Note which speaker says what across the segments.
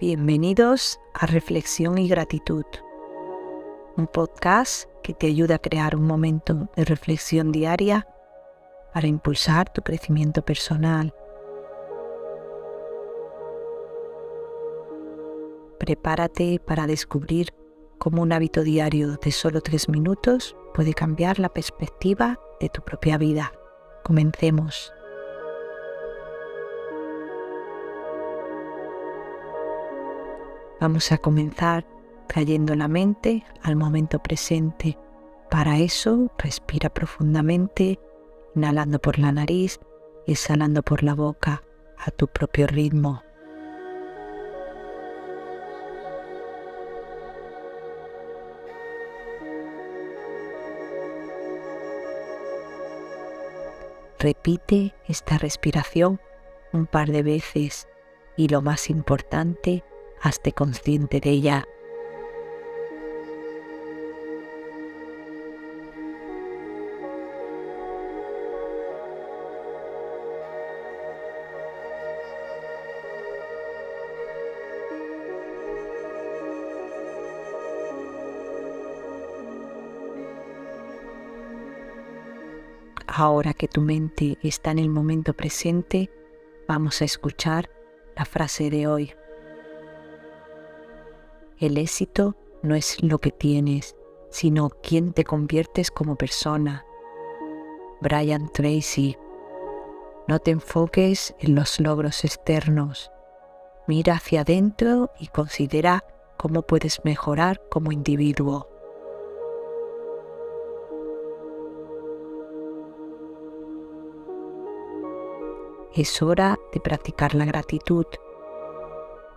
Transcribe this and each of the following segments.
Speaker 1: Bienvenidos a Reflexión y Gratitud, un podcast que te ayuda a crear un momento de reflexión diaria para impulsar tu crecimiento personal. Prepárate para descubrir cómo un hábito diario de solo tres minutos puede cambiar la perspectiva de tu propia vida. Comencemos. Vamos a comenzar trayendo la mente al momento presente. Para eso, respira profundamente, inhalando por la nariz y exhalando por la boca a tu propio ritmo. Repite esta respiración un par de veces y lo más importante, hazte consciente de ella. Ahora que tu mente está en el momento presente, vamos a escuchar la frase de hoy. El éxito no es lo que tienes, sino quién te conviertes como persona. Brian Tracy. No te enfoques en los logros externos. Mira hacia adentro y considera cómo puedes mejorar como individuo. Es hora de practicar la gratitud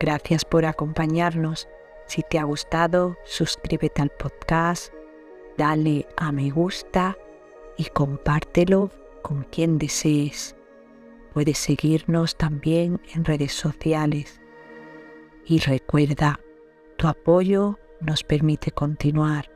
Speaker 1: Gracias por acompañarnos. Si te ha gustado, suscríbete al podcast, dale a me gusta y compártelo con quien desees. Puedes seguirnos también en redes sociales. Y recuerda, tu apoyo nos permite continuar.